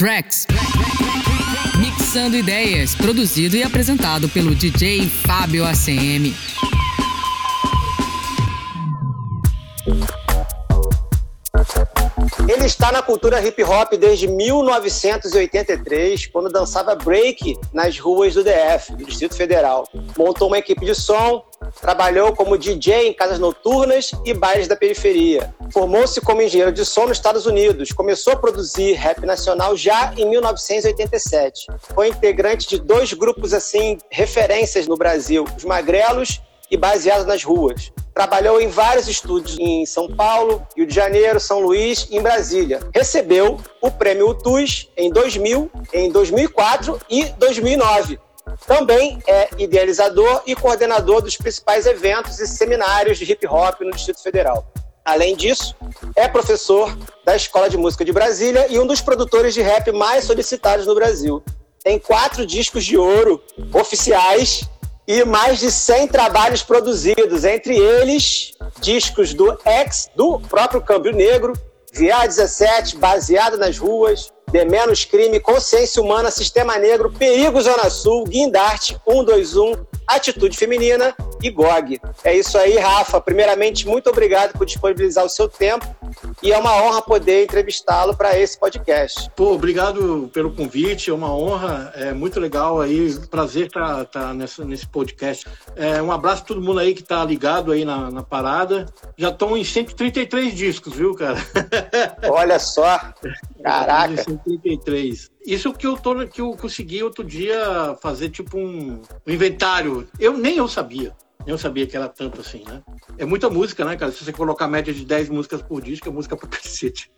Tracks. Mixando ideias, produzido e apresentado pelo DJ Fábio ACM. Ele está na cultura hip hop desde 1983, quando dançava break nas ruas do DF, do Distrito Federal. Montou uma equipe de som, trabalhou como DJ em casas noturnas e bailes da periferia. Formou-se como engenheiro de som nos Estados Unidos. Começou a produzir rap nacional já em 1987. Foi integrante de dois grupos assim referências no Brasil, os Magrelos e Baseado nas Ruas. Trabalhou em vários estúdios em São Paulo, Rio de Janeiro, São Luís e em Brasília. Recebeu o prêmio UTUS em 2000, em 2004 e 2009. Também é idealizador e coordenador dos principais eventos e seminários de hip hop no Distrito Federal. Além disso, é professor da Escola de Música de Brasília e um dos produtores de rap mais solicitados no Brasil. Tem quatro discos de ouro oficiais e mais de 100 trabalhos produzidos, entre eles discos do ex, do próprio Câmbio Negro, VA 17, Baseado nas Ruas, De Menos Crime, Consciência Humana, Sistema Negro, Perigo Zona Sul, Guindarte, 121, Atitude Feminina e GOG. É isso aí, Rafa. Primeiramente, muito obrigado por disponibilizar o seu tempo e é uma honra poder entrevistá-lo para esse podcast. Pô, obrigado pelo convite, é uma honra, é muito legal aí, prazer estar tá, tá nessa, nesse podcast. É, um abraço a todo mundo aí que está ligado aí na, na parada. Já estão em 133 discos, viu, cara? Olha só, caraca. 133. Isso que eu, tô, que eu consegui outro dia fazer tipo um, um inventário. Eu nem eu sabia. Eu sabia que era tanto assim, né? É muita música, né, cara? Se você colocar média de 10 músicas por disco, é música pra cacete.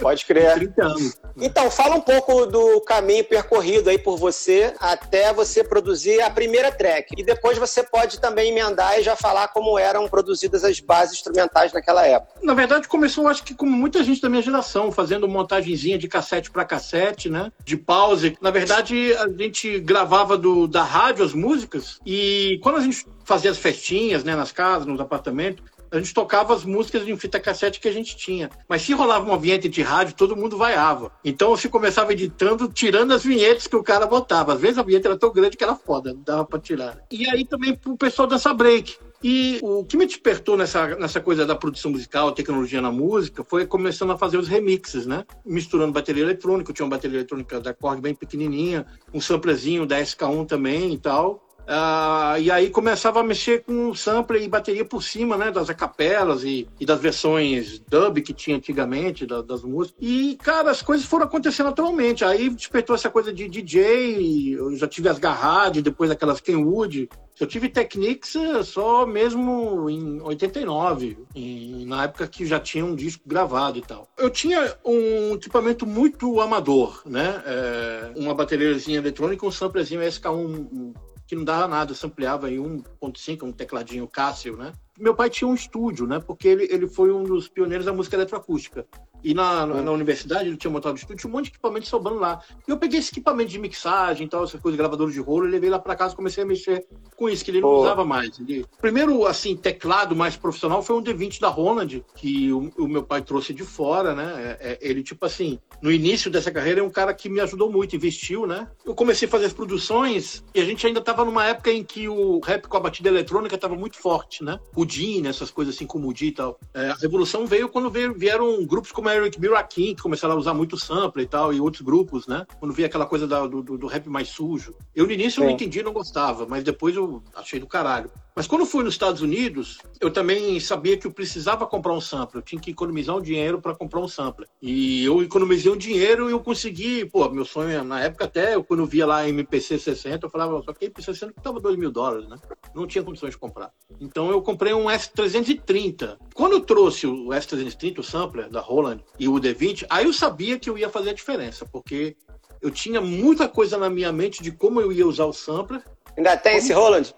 Pode crer. 30 anos. Então, fala um pouco do caminho percorrido aí por você até você produzir a primeira track. E depois você pode também emendar e já falar como eram produzidas as bases instrumentais naquela época. Na verdade, começou, acho que como muita gente da minha geração, fazendo montagenzinha de cassete para cassete, né? De pause. Na verdade, a gente gravava do, da rádio as músicas e quando a gente fazia as festinhas, né, nas casas, nos apartamentos, a gente tocava as músicas de fita cassete que a gente tinha. Mas se rolava uma vinheta de rádio, todo mundo vaiava. Então você começava editando, tirando as vinhetas que o cara botava. Às vezes a vinheta era tão grande que era foda, não dava pra tirar. E aí também o pessoal dança break. E o que me despertou nessa, nessa coisa da produção musical, tecnologia na música, foi começando a fazer os remixes, né? Misturando bateria eletrônica, eu tinha uma bateria eletrônica da Korg bem pequenininha, um samplezinho da SK1 também e tal. Uh, e aí começava a mexer com sampler e bateria por cima, né, das acapelas e, e das versões dub que tinha antigamente, da, das músicas. E, cara, as coisas foram acontecendo naturalmente. Aí despertou essa coisa de DJ, eu já tive as Garrad, depois aquelas Kenwood. Eu tive Technics eh, só mesmo em 89, em, na época que já tinha um disco gravado e tal. Eu tinha um equipamento muito amador, né? É, uma bateriazinha eletrônica, um samplerzinho SK1 que não dava nada, eu ampliava em 1.5, um tecladinho Cássio, né? Meu pai tinha um estúdio, né? Porque ele, ele foi um dos pioneiros da música eletroacústica. E na, na, na, universidade ele tinha montado um estúdio, tinha um monte de equipamento sobrando lá. E eu peguei esse equipamento de mixagem e tal, essas coisas, gravador de rolo, e levei lá para casa comecei a mexer com isso, que ele não Pô. usava mais. Ele... Primeiro, assim, teclado mais profissional foi um D20 da Roland, que o, o meu pai trouxe de fora, né? É, é, ele, tipo assim, no início dessa carreira, é um cara que me ajudou muito, investiu, né? Eu comecei a fazer as produções e a gente ainda estava numa época em que o rap com a batida eletrônica estava muito forte, né? O Dean, essas coisas assim, como o e tal. É, a revolução veio quando veio, vieram grupos como Eric B. Rakim, que começaram a usar muito sample e tal, e outros grupos, né? Quando veio aquela coisa da, do, do, rap mais sujo. Eu no início eu não entendi, não gostava, mas depois eu achei do caralho. Mas quando fui nos Estados Unidos, eu também sabia que eu precisava comprar um sampler. Eu tinha que economizar um dinheiro para comprar um sampler. E eu economizei um dinheiro e eu consegui. Pô, meu sonho na época até, eu, quando eu via lá MPC 60, eu falava, só que MPC 60 custava 2 mil dólares, né? Não tinha condições de comprar. Então eu comprei um S330. Quando eu trouxe o S330, o sampler da Roland e o D20, aí eu sabia que eu ia fazer a diferença, porque eu tinha muita coisa na minha mente de como eu ia usar o sampler. Ainda tem como... esse Roland?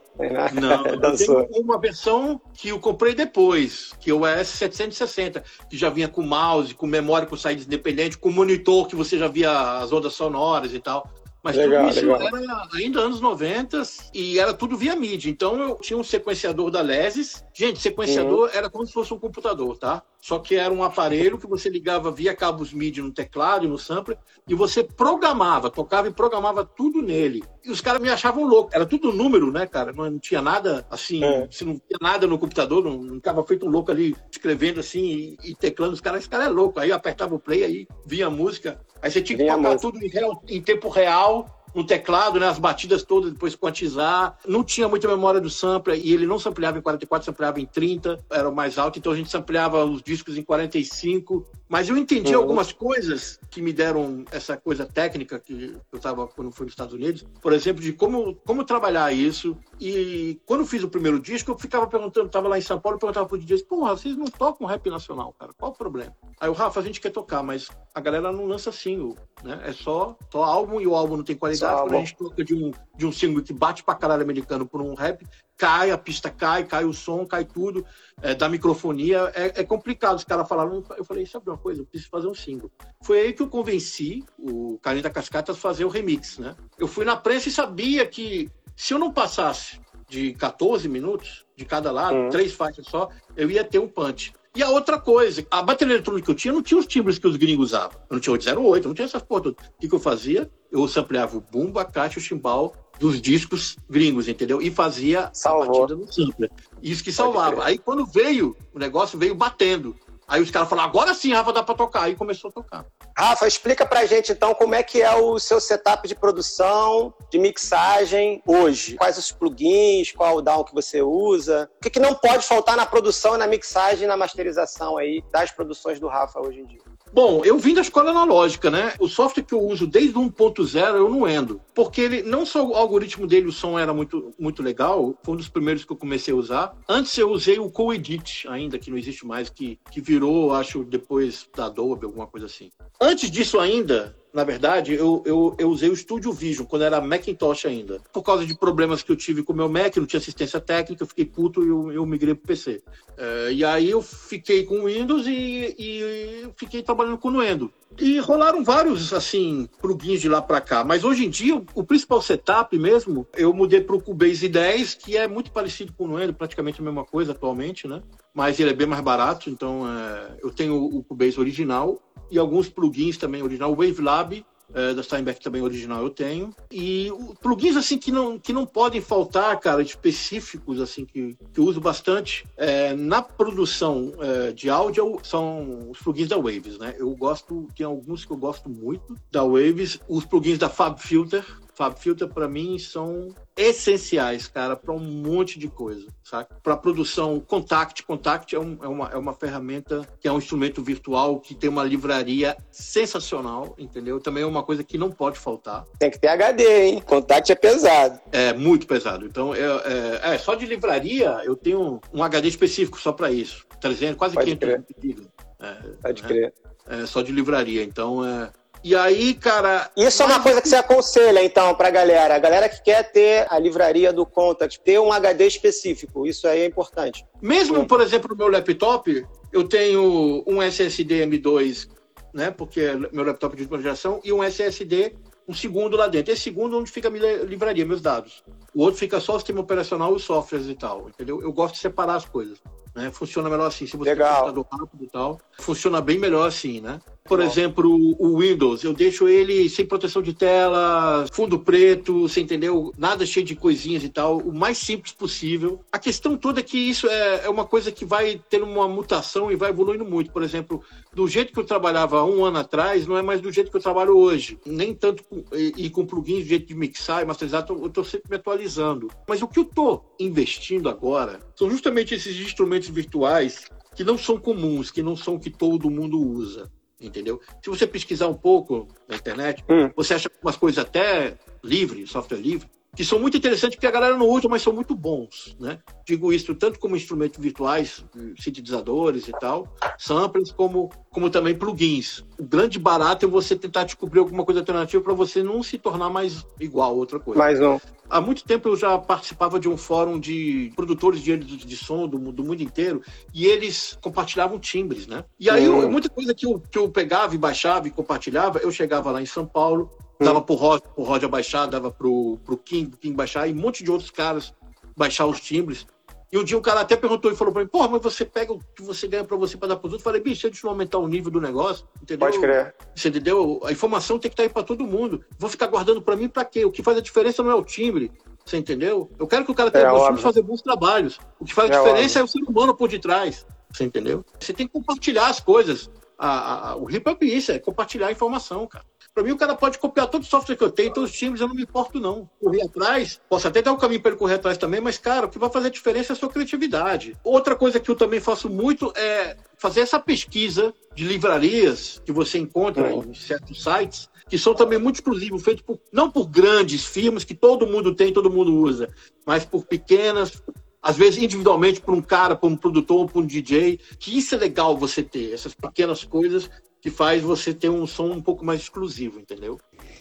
Não, eu tenho uma versão que eu comprei depois, que é o S760, que já vinha com mouse, com memória com saída independente, com monitor que você já via as ondas sonoras e tal. Mas legal, tudo isso legal. era ainda anos 90 e era tudo via mídia. Então eu tinha um sequenciador da Lesis. Gente, sequenciador uhum. era como se fosse um computador, tá? Só que era um aparelho que você ligava via cabos MIDI no teclado e no sampler e você programava, tocava e programava tudo nele. E os caras me achavam louco. Era tudo número, né, cara? Não, não tinha nada assim, é. se não tinha nada no computador, não, não ficava feito um louco ali escrevendo assim e, e teclando. Os caras, esse cara é louco. Aí apertava o play, aí vinha a música. Aí você tinha que tocar tudo em, real, em tempo real no teclado, né, as batidas todas, depois quantizar. Não tinha muita memória do sampler e ele não sampleava em 44, sampleava em 30, era o mais alto, então a gente sampleava os discos em 45. Mas eu entendi uhum. algumas coisas que me deram essa coisa técnica que eu estava quando fui nos Estados Unidos, por exemplo, de como, como trabalhar isso. E quando fiz o primeiro disco, eu ficava perguntando, estava lá em São Paulo, eu perguntava pro DJ, porra, vocês não tocam rap nacional, cara, qual o problema? Aí o Rafa, a gente quer tocar, mas a galera não lança single, né? É só, só álbum e o álbum não tem qualidade, quando a gente toca de um, de um single que bate pra caralho americano por um rap, cai, a pista cai, cai o som, cai tudo, é, da microfonia, é, é, complicado. Os caras falaram, eu falei, sabe uma coisa, eu preciso fazer um single. Foi aí que eu convenci o Carinho da Cascata a fazer o remix, né? Eu fui na prensa e sabia que se eu não passasse de 14 minutos de cada lado, uhum. três faixas só, eu ia ter um punch. E a outra coisa, a bateria eletrônica que eu tinha não tinha os timbres que os gringos usavam. Eu não tinha 808, não tinha essas porra. O que, que eu fazia? Eu sampleava o bumbo, a caixa, o chimbal dos discos gringos, entendeu? E fazia Salvou. a batida no sampler. Isso que salvava. Aí quando veio, o negócio veio batendo. Aí os caras falaram, agora sim, Rafa, dá pra tocar. Aí começou a tocar. Rafa, explica pra gente então como é que é o seu setup de produção, de mixagem hoje. Quais os plugins, qual o DAW que você usa. O que, que não pode faltar na produção, na mixagem, na masterização aí das produções do Rafa hoje em dia? Bom, eu vim da escola analógica, né? O software que eu uso desde o 1.0 eu não endo. Porque ele, não só o algoritmo dele, o som era muito, muito legal, foi um dos primeiros que eu comecei a usar. Antes eu usei o Coedit, ainda que não existe mais, que, que virou, acho, depois da Adobe, alguma coisa assim. Antes disso ainda, na verdade, eu, eu, eu, usei o Studio Vision quando era Macintosh ainda. Por causa de problemas que eu tive com o meu Mac, não tinha assistência técnica, eu fiquei puto e eu, eu migrei para o PC. É, e aí eu fiquei com o Windows e, e fiquei trabalhando com o Nuendo. E rolaram vários, assim, plugins de lá para cá. Mas hoje em dia, o, principal setup mesmo, eu mudei para o Cubase 10, que é muito parecido com o Nuendo, praticamente a mesma coisa atualmente, né? Mas ele é bem mais barato, então é, eu tenho o Cubase original e alguns plugins também original. O Wavelab é, da Steinbeck também original eu tenho. E plugins assim que não, que não podem faltar, cara, específicos assim que, que eu uso bastante é, na produção é, de áudio são os plugins da Waves, né? Eu gosto, tem alguns que eu gosto muito da Waves, os plugins da Fab Filter, para mim são essenciais, cara, para um monte de coisa, sabe? Para produção, Contact, Contact é, um, é, uma, é uma ferramenta que é um instrumento virtual que tem uma livraria sensacional, entendeu? Também é uma coisa que não pode faltar. Tem que ter HD, hein? Contact é pesado. É muito pesado. Então, é, é, é só de livraria eu tenho um HD específico só para isso, 300, quase pode 500 GB. É, pode né? crer. É, só de livraria. Então, é, e aí, cara. Isso é uma coisa que você aconselha, então, pra galera. A galera que quer ter a livraria do Contact, ter um HD específico. Isso aí é importante. Mesmo, por exemplo, no meu laptop, eu tenho um SSD M2, né? Porque é meu laptop de última geração, e um SSD, um segundo lá dentro. Esse segundo onde fica a minha livraria, meus dados. O outro fica só o sistema operacional e os softwares e tal, entendeu? Eu gosto de separar as coisas. Né? Funciona melhor assim. Se você Legal. tem um computador rápido e tal, funciona bem melhor assim, né? Por exemplo, o Windows, eu deixo ele sem proteção de tela, fundo preto, você entendeu? Nada cheio de coisinhas e tal, o mais simples possível. A questão toda é que isso é, é uma coisa que vai tendo uma mutação e vai evoluindo muito. Por exemplo, do jeito que eu trabalhava um ano atrás, não é mais do jeito que eu trabalho hoje. Nem tanto com, e, e, com plugins, do jeito de mixar e masterizar, eu estou sempre me atualizando. Mas o que eu estou investindo agora são justamente esses instrumentos virtuais que não são comuns, que não são o que todo mundo usa entendeu? Se você pesquisar um pouco na internet, hum. você acha umas coisas até livre, software livre, que são muito interessantes porque a galera não usa, mas são muito bons, né? Digo isso tanto como instrumentos virtuais, sintetizadores e tal, samplers, como, como também plugins. O grande barato é você tentar descobrir alguma coisa alternativa para você não se tornar mais igual a outra coisa. Mais não. Há muito tempo eu já participava de um fórum de produtores de, de som do, do mundo inteiro e eles compartilhavam timbres, né? E aí, hum. muita coisa que eu, que eu pegava e baixava e compartilhava, eu chegava lá em São Paulo, Dava pro Roger, pro dava pro, pro King, pro King baixar, e um monte de outros caras baixar os timbres. E um dia o cara até perguntou e falou pra mim, porra, mas você pega o que você ganha pra você pra dar pros outros? Eu falei, bicho, deixa eu aumentar o nível do negócio, entendeu? Pode crer. Você entendeu? A informação tem que estar aí pra todo mundo. Vou ficar guardando pra mim pra quê? O que faz a diferença não é o timbre, você entendeu? Eu quero que o cara tenha É, bons óbvio. timbres fazer bons trabalhos. O que faz a É, diferença é o ser humano por detrás, você entendeu? Você tem que compartilhar as coisas. A- a- a- o hip hop é isso, é compartilhar a informação, cara. Pra mim, o cara pode copiar todo o software que eu tenho, todos os times, eu não me importo, não. Correr atrás, posso até dar um caminho para ele correr atrás também, mas, cara, o que vai fazer a diferença é a sua criatividade. Outra coisa que eu também faço muito é fazer essa pesquisa de livrarias que você encontra em certos sites, que são também muito exclusivos, feitos por, não por grandes firmas que todo mundo tem, todo mundo usa, mas por pequenas, às vezes individualmente por um cara, por um produtor, por um DJ, que isso é legal você ter, essas pequenas coisas que faz você ter um som um pouco mais exclusivo, entendeu?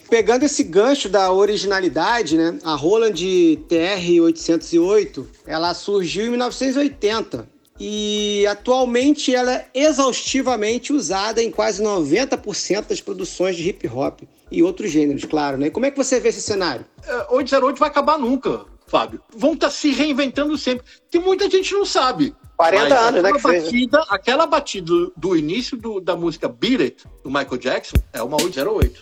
Pegando esse gancho da originalidade, né? A Roland TR-808, ela surgiu em 1980 e atualmente ela é exaustivamente usada em quase 90% das produções de hip hop e outros gêneros, claro, né? Como é que você vê esse cenário? É, 808 vai acabar nunca, Fábio. Vão estar se reinventando sempre. Que muita gente não sabe. 40 Mas anos, né, que fez, né? batida, Aquela batida do, do início do- da música Beat It, do Michael Jackson, é uma 808.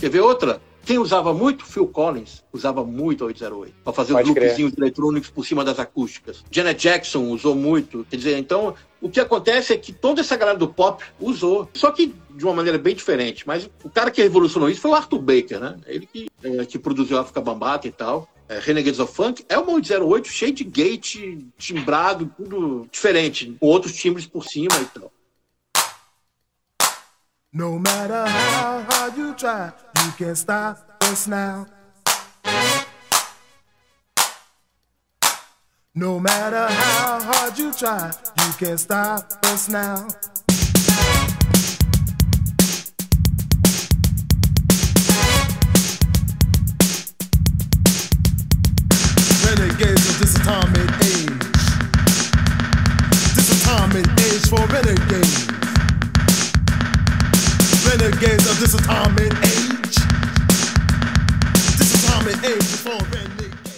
Quer ver outra? Quem usava muito? Phil Collins usava muito a 808 para fazer Pode os loopzinhos eletrônicos por cima das acústicas. Janet Jackson usou muito. Quer dizer, então o que acontece é que toda essa galera do pop usou, só que de uma maneira bem diferente. Mas o cara que revolucionou isso foi o Arthur Baker, né? Ele que, é, que produziu África Bambata e tal. É, Renegades of Funk é uma 808 cheio de gate, timbrado, tudo diferente, com outros timbres por cima e tal. No matter how hard you try, you can't stop us now. No matter how hard you try, you can't stop us now. Renegades of this atomic age. This atomic age for renegades renegades of this atomic age.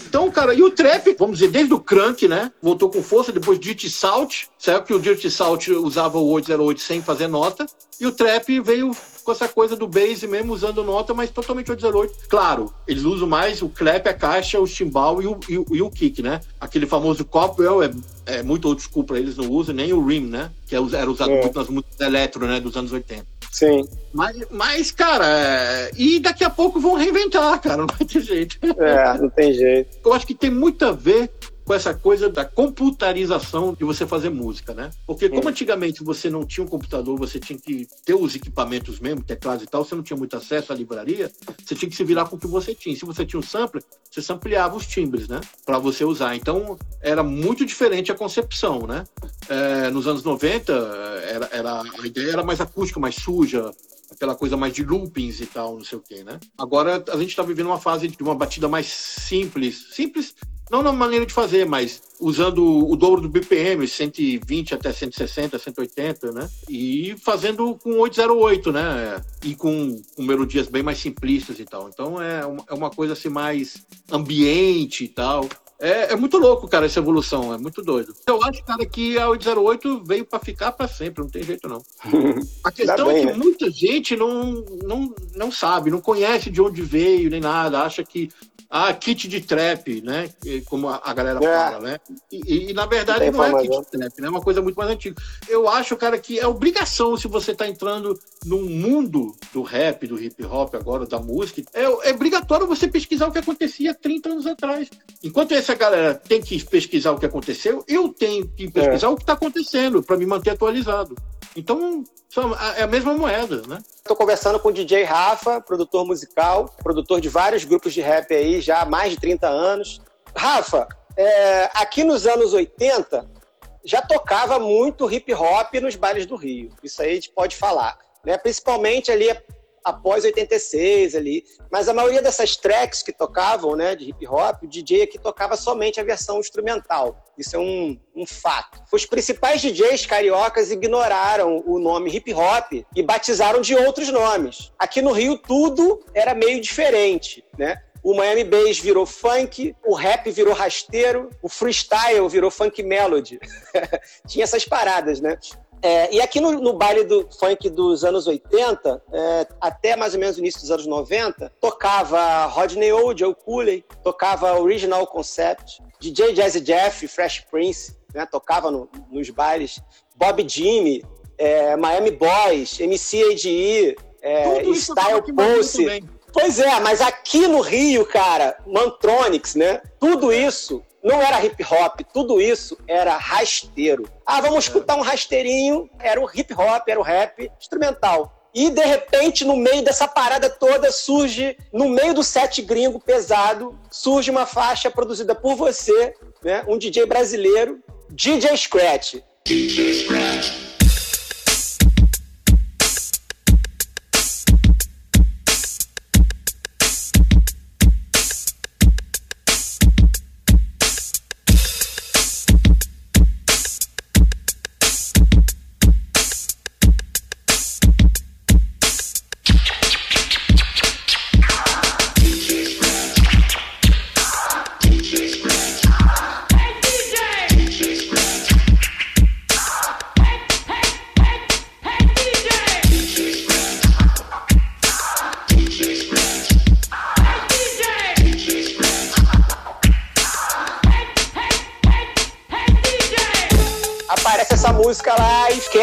Então, cara, e o trap, vamos dizer, desde o Crank, né? Voltou com força, depois Dirty Salt. Saiu que o Dirty Salt usava o 808 sem fazer nota. E o trap veio com essa coisa do bass mesmo, usando nota, mas totalmente 808. Claro, eles usam mais o clap, a caixa, o chimbal e o, e e o kick, né? Aquele famoso Copwell é, é muito old school pra eles, não usam, nem o rim, né? Que é era usado É. muito nas músicas eletro, né? Dos anos 80. Sim. Mas, mas cara, é... e daqui a pouco vão reinventar, cara, não vai ter jeito. É, não tem jeito. Eu acho que tem muito a ver com essa coisa da computarização de você fazer música, né? Porque como antigamente você não tinha um computador, você tinha que ter os equipamentos mesmo, teclados e tal, você não tinha muito acesso à livraria, você tinha que se virar com o que você tinha. Se você tinha um sampler, você sampleava os timbres, né? Para você usar. Então era muito diferente a concepção, né? É, nos anos 90, era, era, a ideia era mais acústica, mais suja, aquela coisa mais de loopings e tal, não sei o quê, né? Agora a gente está vivendo uma fase de uma batida mais simples, simples não na maneira de fazer, mas usando o dobro do BPM, 120 até 160, 180, né? E fazendo com 808, né? E com, com melodias bem mais simplistas e tal. Então é uma, é uma coisa assim mais ambiente e tal. É, é muito louco, cara, essa evolução, é muito doido. Eu acho, cara, que a 808 veio para ficar para sempre, não tem jeito não. A questão bem, é que né? muita gente não, não, não sabe, não conhece de onde veio nem nada, acha que ah, kit de trap, né? Como a, galera É. fala, né? E, e, na verdade não é kit de trap, né? É uma coisa muito mais antiga. Eu acho, cara, que é obrigação se você tá entrando no mundo do rap, do hip hop agora, da música, é, é obrigatório você pesquisar o que acontecia 30 anos atrás. Enquanto essa galera tem que pesquisar o que aconteceu, eu tenho que pesquisar o que está acontecendo para me manter atualizado. Então, é a mesma moeda, né? Estou conversando com o DJ Rafa, produtor musical, produtor de vários grupos de rap aí já há mais de 30 anos. Rafa, é, aqui nos anos 80 já tocava muito hip hop nos bailes do Rio. Isso aí a gente pode falar. Né? Principalmente ali após 86 ali. Mas a maioria dessas tracks que tocavam, né, de hip hop, o DJ aqui tocava somente a versão instrumental. Isso é um, um fato. Os principais DJs cariocas ignoraram o nome hip hop e batizaram de outros nomes. Aqui no Rio tudo era meio diferente, né? O Miami Bass virou funk, o rap virou rasteiro, o freestyle virou funk melody. Tinha essas paradas, né? É, e aqui no, no, baile do funk dos anos 80, é, até mais ou menos o início dos anos 90, tocava Rodney O, Joe Cooley, tocava Original Concept, DJ Jazzy Jeff, Fresh Prince, né, tocava no, nos bailes, Bob Jimmy, é, Miami Boys, MC ADE, é, Style Pulse. Pois é, mas aqui no Rio, cara, Mantronix, né? Tudo isso não era hip hop, tudo isso era rasteiro. Ah, vamos escutar um rasteirinho, era o hip hop, era o rap instrumental. E de repente, no meio dessa parada toda, surge, no meio do set gringo pesado, surge uma faixa produzida por você, né? Um DJ brasileiro, DJ Scratch. DJ Scratch.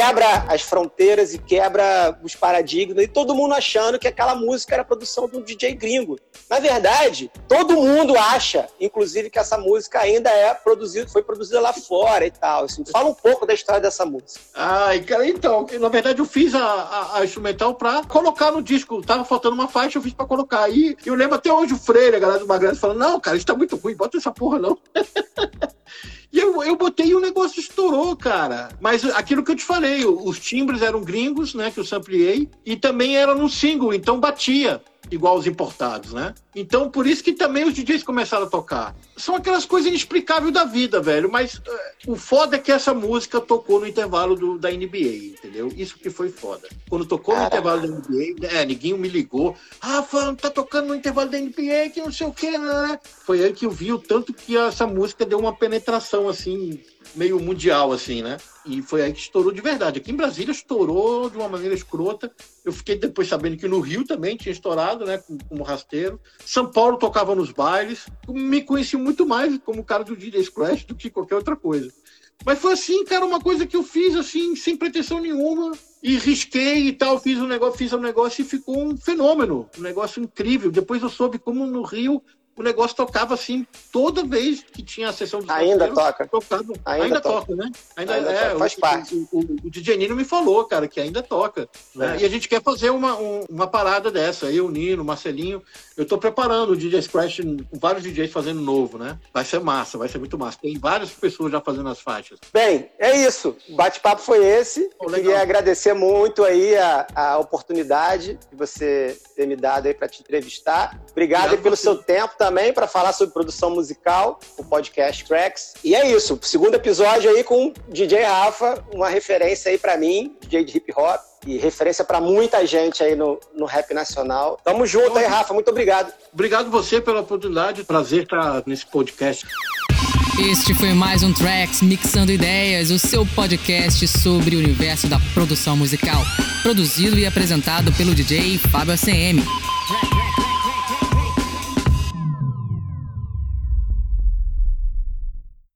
Quebra as fronteiras e quebra os paradigmas, e todo mundo achando que aquela música era produção de um DJ gringo. Na verdade, todo mundo acha, inclusive, que essa música ainda é produzida, foi produzida lá fora e tal. Assim. Fala um pouco da história dessa música. Ai, cara, então, na verdade eu fiz a, a, a instrumental pra colocar no disco. Tava faltando uma faixa, eu fiz pra colocar. aí eu lembro até hoje o Freire, a galera do Magrelo, falando: Não, cara, isso tá muito ruim, bota essa porra não. E eu, eu botei e o negócio estourou, cara. Mas aquilo que eu te falei, os timbres eram gringos, né? Que eu sampliei, e também era no single, então batia igual os importados, né? Então, por isso que também os DJs começaram a tocar. São aquelas coisas inexplicáveis da vida, velho. Mas uh, o foda é que essa música tocou no intervalo do, da NBA, entendeu? Isso que foi foda. Quando tocou no intervalo da NBA, é, ninguém me ligou. Ah, fã, tá tocando no intervalo da NBA, que não sei o que, né? Foi aí que eu vi o tanto que essa música deu uma penetração, assim, meio mundial, assim, né? E foi aí que estourou de verdade. Aqui em Brasília estourou de uma maneira escrota. Eu fiquei depois sabendo que no Rio também tinha estourado, né? Como rasteiro. São Paulo tocava nos bailes. Me conheci muito mais como cara do DJ Scratch do que qualquer outra coisa. Mas foi assim, cara, uma coisa que eu fiz assim, sem pretensão nenhuma, e risquei e tal, fiz um negócio, fiz um negócio e ficou um fenômeno, um negócio incrível. Depois eu soube como no Rio o negócio tocava assim toda vez que tinha a sessão de Ainda toca. Tocava. Ainda, ainda toca. toca. né? Ainda, ainda é, toca, faz o, parte. O, o, o, DJ Nino me falou, cara, que ainda toca. Né? É. E a gente quer fazer uma, um, uma parada dessa. Eu, Nino, Marcelinho. Eu tô preparando o DJ Scratch com vários DJs fazendo novo, né? Vai ser massa, vai ser muito massa. Tem várias pessoas já fazendo as faixas. Bem, é isso. O bate-papo foi esse. Oh, Queria agradecer muito aí a, a oportunidade que você ter me dado aí para te entrevistar. Obrigado, Obrigado pelo você. seu tempo também para falar sobre produção musical, o podcast Cracks. E é isso, segundo episódio aí com DJ Rafa, uma referência aí para mim, DJ de hip hop e referência para muita gente aí no, no rap nacional. Tamo junto aí, Rafa, muito obrigado. Obrigado você pela oportunidade, prazer estar nesse podcast. Este foi mais um Tracks Mixando Ideias, o seu podcast sobre o universo da produção musical. Produzido e apresentado pelo DJ Fábio ACM.